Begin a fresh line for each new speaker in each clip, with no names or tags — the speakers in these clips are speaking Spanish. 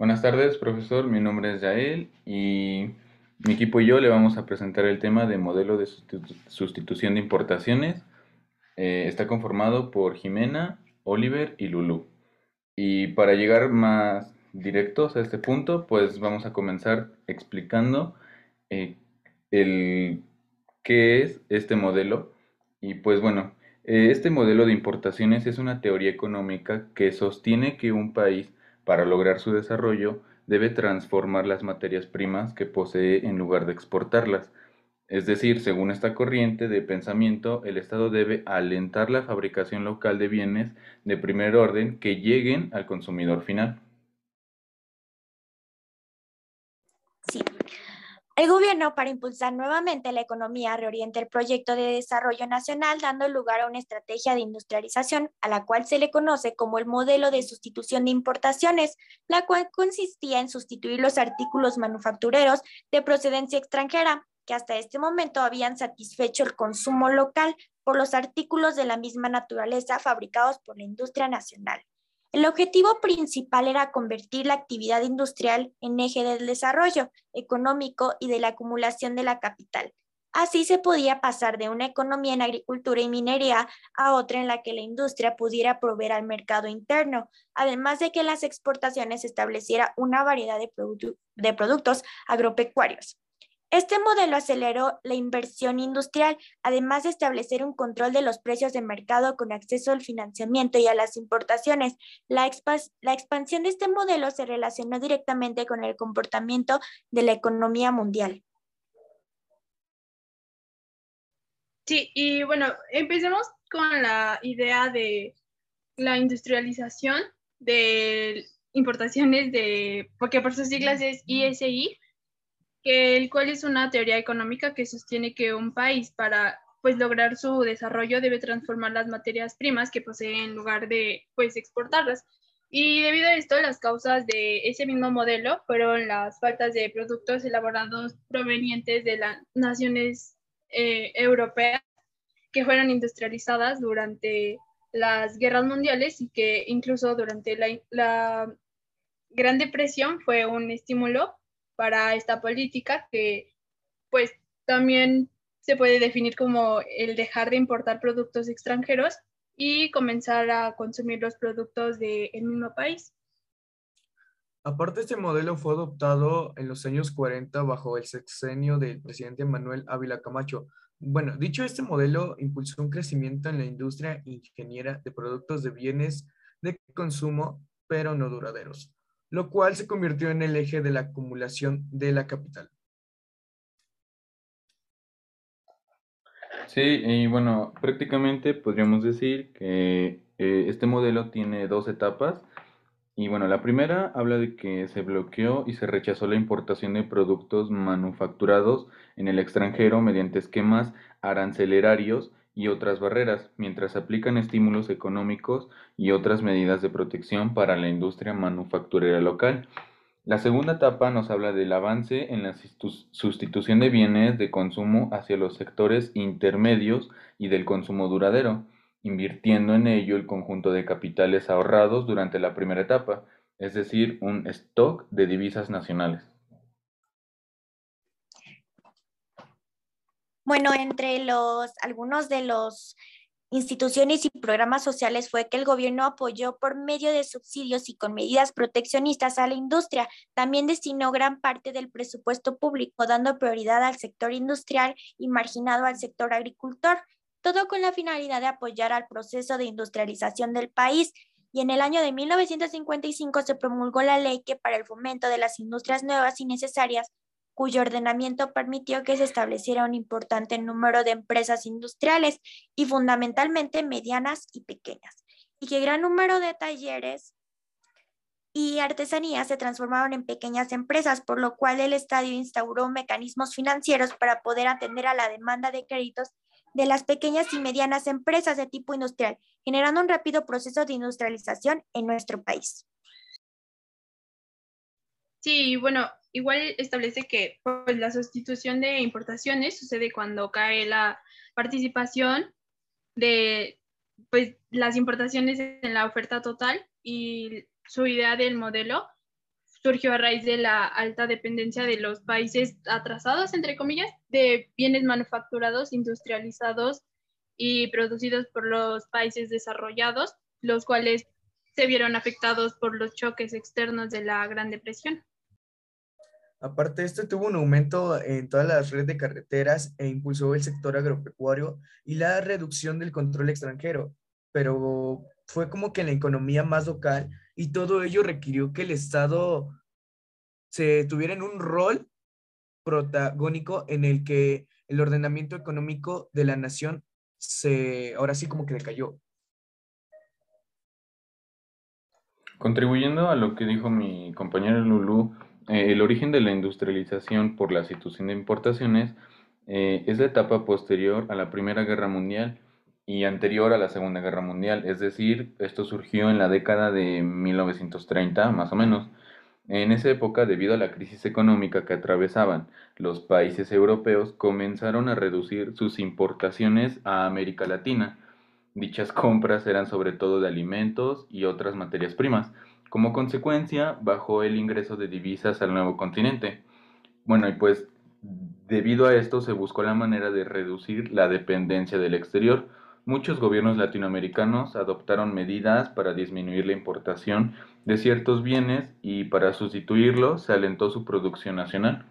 Buenas tardes, profesor. Mi nombre es Yael y mi equipo y yo le vamos a presentar el tema de modelo de sustitución de importaciones. Eh, está conformado por Jimena, Oliver y Lulu. Y para llegar más directos a este punto, pues vamos a comenzar explicando eh, el, qué es este modelo. Y pues bueno, eh, este modelo de importaciones es una teoría económica que sostiene que un país, para lograr su desarrollo, debe transformar las materias primas que posee en lugar de exportarlas. Es decir, según esta corriente de pensamiento, el Estado debe alentar la fabricación local de bienes de primer orden que lleguen al consumidor final.
El gobierno, para impulsar nuevamente la economía, reorienta el proyecto de desarrollo nacional, dando lugar a una estrategia de industrialización, a la cual se le conoce como el modelo de sustitución de importaciones, la cual consistía en sustituir los artículos manufactureros de procedencia extranjera, que hasta este momento habían satisfecho el consumo local por los artículos de la misma naturaleza fabricados por la industria nacional. El objetivo principal era convertir la actividad industrial en eje del desarrollo económico y de la acumulación de la capital. Así se podía pasar de una economía en agricultura y minería a otra en la que la industria pudiera proveer al mercado interno, además de que las exportaciones estableciera una variedad de, de productos agropecuarios. Este modelo aceleró la inversión industrial, además de establecer un control de los precios de mercado con acceso al financiamiento y a las importaciones. La, expansión de este modelo se relacionó directamente con el comportamiento de la economía mundial.
Sí, y bueno, empecemos con la idea de la industrialización de importaciones de, porque por sus siglas es ISI, que el cual es una teoría económica que sostiene que un país para pues lograr su desarrollo debe transformar las materias primas que posee en lugar de pues exportarlas. Y debido a esto, las causas de ese mismo modelo fueron las faltas de productos elaborados provenientes de las naciones eh, europeas que fueron industrializadas durante las guerras mundiales y que incluso durante la, la Gran Depresión fue un estímulo para esta política que pues también se puede definir como el dejar de importar productos extranjeros y comenzar a consumir los productos del mismo país.
Aparte, este modelo fue adoptado en los años 40 bajo el sexenio del presidente Manuel Ávila Camacho. Bueno, dicho este modelo impulsó un crecimiento en la industria ingeniera de productos de bienes de consumo, pero no duraderos lo cual se convirtió en el eje de la acumulación de la capital.
Sí, y bueno, prácticamente podríamos decir que eh, este modelo tiene dos etapas. Y bueno, la primera habla de que se bloqueó y se rechazó la importación de productos manufacturados en el extranjero mediante esquemas arancelerarios y otras barreras, mientras aplican estímulos económicos y otras medidas de protección para la industria manufacturera local. La segunda etapa nos habla del avance en la sustitución de bienes de consumo hacia los sectores intermedios y del consumo duradero, invirtiendo en ello el conjunto de capitales ahorrados durante la primera etapa, es decir, un stock de divisas nacionales.
Bueno, entre algunos de los instituciones y programas sociales fue que el gobierno apoyó por medio de subsidios y con medidas proteccionistas a la industria. También destinó gran parte del presupuesto público, dando prioridad al sector industrial y marginado al sector agricultor, todo con la finalidad de apoyar al proceso de industrialización del país. Y en el año de 1955 se promulgó la ley que para el fomento de las industrias nuevas y necesarias cuyo ordenamiento permitió que se estableciera un importante número de empresas industriales y fundamentalmente medianas y pequeñas, y que gran número de talleres y artesanías se transformaron en pequeñas empresas, por lo cual el Estadio instauró mecanismos financieros para poder atender a la demanda de créditos de las pequeñas y medianas empresas de tipo industrial, generando un rápido proceso de industrialización en nuestro país.
Sí, bueno, igual establece que pues, la sustitución de importaciones sucede cuando cae la participación de pues, las importaciones en la oferta total y su idea del modelo surgió a raíz de la alta dependencia de los países atrasados, entre comillas, de bienes manufacturados, industrializados y producidos por los países desarrollados, los cuales se vieron afectados por los choques externos de la Gran Depresión.
Aparte, esto tuvo un aumento en todas las redes de carreteras e impulsó el sector agropecuario y la reducción del control extranjero, pero fue como que la economía más local y todo ello requirió que el Estado se tuviera en un rol protagónico en el que el ordenamiento económico de la nación se, ahora sí como que decayó.
Contribuyendo a lo que dijo mi compañero Lulu, eh, el origen de la industrialización por la situación de importaciones eh, es la etapa posterior a la Primera Guerra Mundial y anterior a la Segunda Guerra Mundial, es decir, esto surgió en la década de 1930 más o menos. En esa época, debido a la crisis económica que atravesaban los países europeos, comenzaron a reducir sus importaciones a América Latina. Dichas compras eran sobre todo de alimentos y otras materias primas. Como consecuencia, bajó el ingreso de divisas al nuevo continente. Bueno, y pues debido a esto se buscó la manera de reducir la dependencia del exterior. Muchos gobiernos latinoamericanos adoptaron medidas para disminuir la importación de ciertos bienes y para sustituirlo se alentó su producción nacional.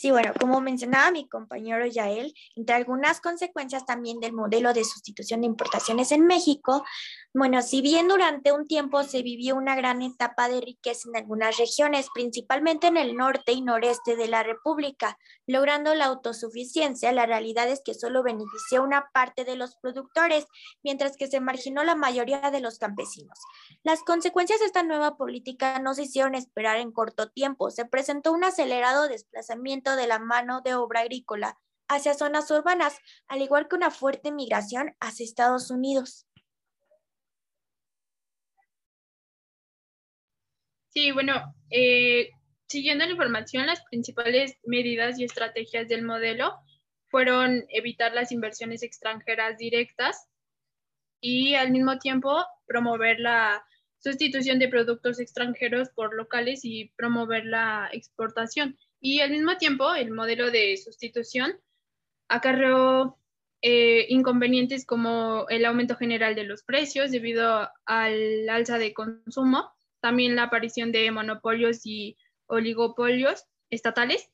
Sí, bueno, como mencionaba mi compañero Yael, entre algunas consecuencias también del modelo de sustitución de importaciones en México, bueno, si bien durante un tiempo se vivió una gran etapa de riqueza en algunas regiones, principalmente en el norte y noreste de la República, logrando la autosuficiencia, la realidad es que solo benefició una parte de los productores, mientras que se marginó la mayoría de los campesinos. Las consecuencias de esta nueva política no se hicieron esperar en corto tiempo. Se presentó un acelerado desplazamiento de la mano de obra agrícola hacia zonas urbanas, al igual que una fuerte migración hacia Estados Unidos.
Sí, bueno, eh, siguiendo la información, las principales medidas y estrategias del modelo fueron evitar las inversiones extranjeras directas y al mismo tiempo promover la sustitución de productos extranjeros por locales y promover la exportación. Y al mismo tiempo, el modelo de sustitución acarreó eh, inconvenientes como el aumento general de los precios debido al alza de consumo también la aparición de monopolios y oligopolios estatales,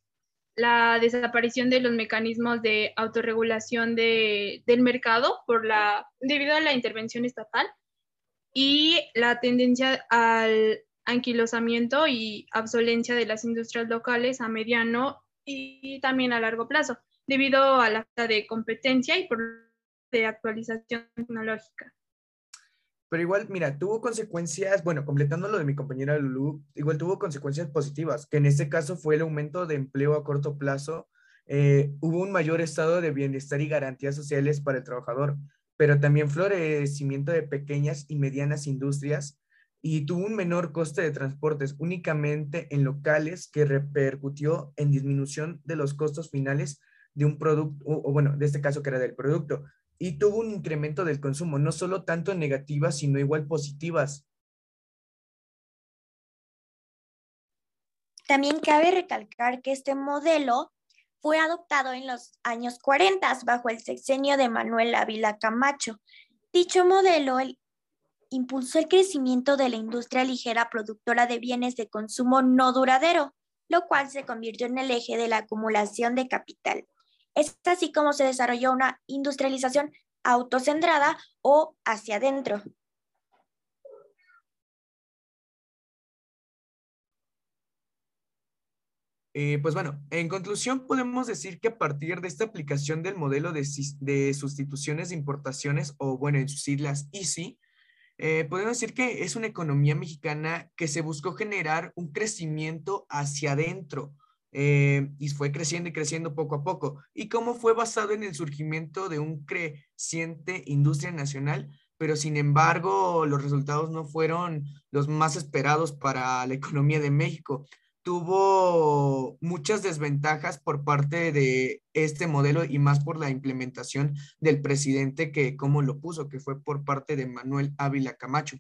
la desaparición de los mecanismos de autorregulación del mercado por la, debido a la intervención estatal y la tendencia al anquilosamiento y obsolencia de las industrias locales a mediano y también a largo plazo, debido a la falta de competencia y por de actualización tecnológica.
Pero igual, mira, tuvo consecuencias, bueno, completando lo de mi compañera Lulu, igual tuvo consecuencias positivas, que en este caso fue el aumento de empleo a corto plazo, eh, hubo un mayor estado de bienestar y garantías sociales para el trabajador, pero también florecimiento de pequeñas y medianas industrias y tuvo un menor coste de transportes únicamente en locales que repercutió en disminución de los costos finales de un producto, o, bueno, de este caso que era del producto, y tuvo un incremento del consumo, no solo tanto negativas, sino igual positivas.
También cabe recalcar que este modelo fue adoptado en los años 40 bajo el sexenio de Manuel Ávila Camacho. Dicho modelo impulsó el crecimiento de la industria ligera productora de bienes de consumo no duradero, lo cual se convirtió en el eje de la acumulación de capital. Es así como se desarrolló una industrialización autocentrada o hacia adentro.
Eh, pues bueno, en conclusión podemos decir que a partir de esta aplicación del modelo de, sustituciones de importaciones, o bueno, en sus siglas EASY, eh, podemos decir que es una economía mexicana que se buscó generar un crecimiento hacia adentro, eh, y fue creciendo y creciendo poco a poco. Y cómo fue basado en el surgimiento de un creciente industria nacional, pero sin embargo los resultados no fueron los más esperados para la economía de México. Tuvo muchas desventajas por parte de este modelo y más por la implementación del presidente que como lo puso, que fue por parte de Manuel Ávila Camacho.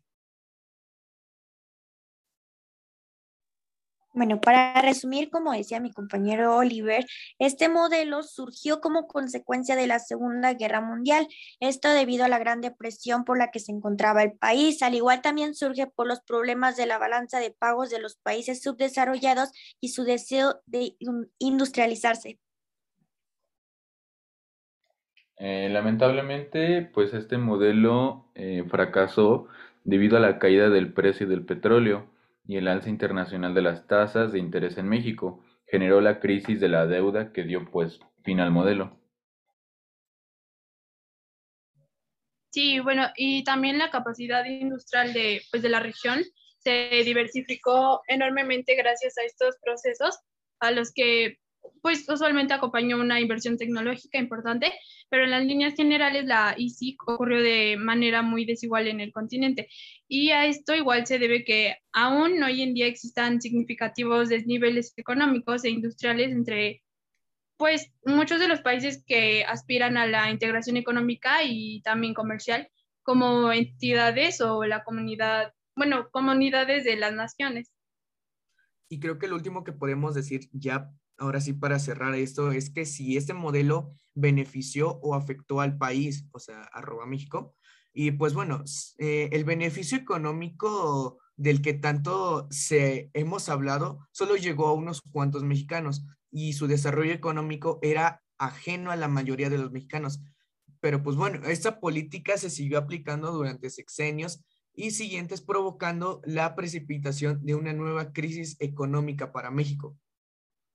Bueno, para resumir, como decía mi compañero Oliver, este modelo surgió como consecuencia de la Segunda Guerra Mundial, esto debido a la gran depresión por la que se encontraba el país, al igual también surge por los problemas de la balanza de pagos de los países subdesarrollados y su deseo de industrializarse.
Eh, lamentablemente, pues este modelo eh, fracasó debido a la caída del precio del petróleo y el alza internacional de las tasas de interés en México generó la crisis de la deuda que dio pues fin al modelo.
Sí, bueno, y también la capacidad industrial de, pues, de la región se diversificó enormemente gracias a estos procesos a los que pues usualmente acompañó una inversión tecnológica importante, pero en las líneas generales la ISIC ocurrió de manera muy desigual en el continente. Y a esto igual se debe que aún hoy en día existan significativos desniveles económicos e industriales entre pues muchos de los países que aspiran a la integración económica y también comercial como entidades o la comunidad, bueno, comunidades de las naciones.
Y creo que lo último que podemos decir ya ahora sí para cerrar esto, es que si este modelo benefició o afectó al país, o sea, arroba México, y pues bueno, eh, el beneficio económico del que tanto se hemos hablado solo llegó a unos cuantos mexicanos y su desarrollo económico era ajeno a la mayoría de los mexicanos. Pero pues bueno, esta política se siguió aplicando durante sexenios y siguientes provocando la precipitación de una nueva crisis económica para México.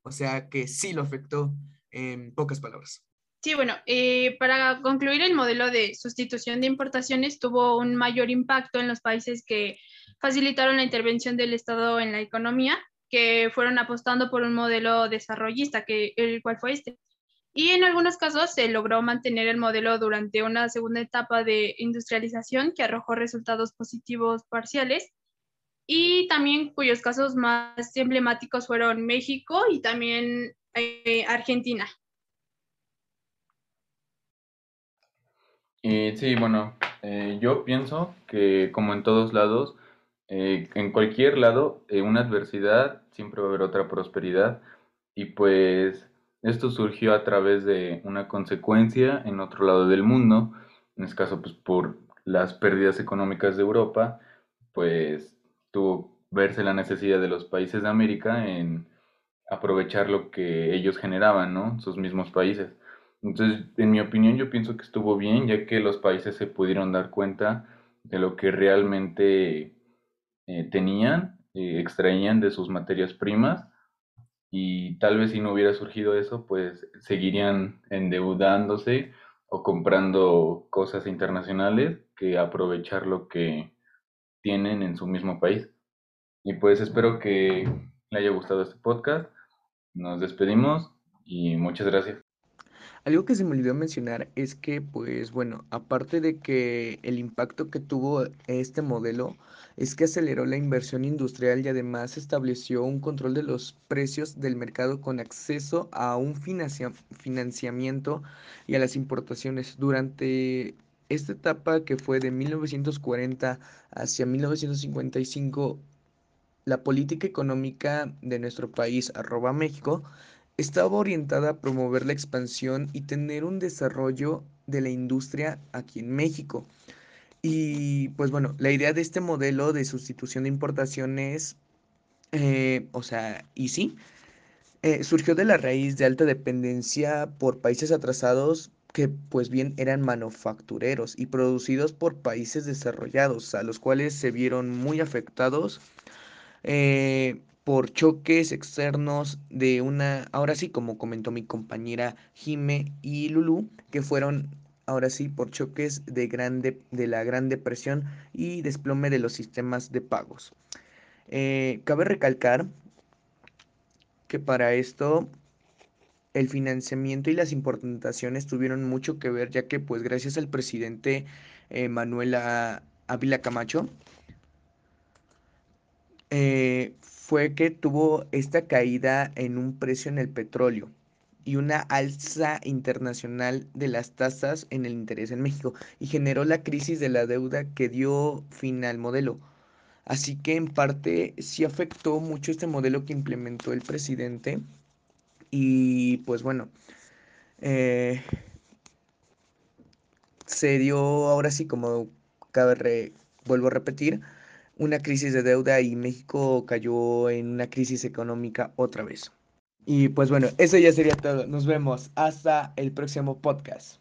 O sea que sí lo afectó en pocas palabras.
Sí, bueno, eh, para concluir, el modelo de sustitución de importaciones tuvo un mayor impacto en los países que facilitaron la intervención del Estado en la economía, que fueron apostando por un modelo desarrollista, que el cual fue este. Y en algunos casos se logró mantener el modelo durante una segunda etapa de industrialización que arrojó resultados positivos parciales y también cuyos casos más emblemáticos fueron México y también eh, Argentina.
sí, bueno, eh, yo pienso que como en todos lados, eh, en cualquier lado, una adversidad siempre va a haber otra prosperidad y pues esto surgió a través de una consecuencia en otro lado del mundo, en este caso pues por las pérdidas económicas de Europa, pues tuvo verse la necesidad de los países de América en aprovechar lo que ellos generaban, ¿no? Sus mismos países. Entonces, en mi opinión, yo pienso que estuvo bien, ya que los países se pudieron dar cuenta de lo que realmente eh, tenían, eh, extraían de sus materias primas, y tal vez si no hubiera surgido eso, pues seguirían endeudándose o comprando cosas internacionales que aprovechar lo que tienen en su mismo país. Y pues espero que le haya gustado este podcast. Nos despedimos y muchas gracias.
Algo que se me olvidó mencionar es que, pues bueno, aparte de que el impacto que tuvo este modelo es que aceleró la inversión industrial y además estableció un control de los precios del mercado con acceso a un financiamiento y a las importaciones. Durante esta etapa que fue de 1940 hacia 1955, la política económica de nuestro país, arroba México, estaba orientada a promover la expansión y tener un desarrollo de la industria aquí en México. Y pues bueno, la idea de este modelo de sustitución de importaciones, eh, o sea, y sí, eh, surgió de la raíz de alta dependencia por países atrasados que pues bien eran manufactureros y producidos por países desarrollados, a los cuales se vieron muy afectados eh, por choques externos de una, ahora sí, como comentó mi compañera Jime y Lulu, que fueron ahora sí por choques de, grande, de la Gran Depresión y desplome de los sistemas de pagos. Eh, cabe recalcar que para esto el financiamiento y las importaciones tuvieron mucho que ver, ya que pues gracias al presidente eh, Manuel Ávila Camacho, eh, fue que tuvo esta caída en un precio en el petróleo y una alza internacional de las tasas en el interés en México y generó la crisis de la deuda que dio fin al modelo. Así que en parte sí afectó mucho este modelo que implementó el presidente y pues bueno, eh, se dio ahora sí como cabe vuelvo a repetir, una crisis de deuda y México cayó en una crisis económica otra vez. Y pues bueno, eso ya sería todo. Nos vemos hasta el próximo podcast.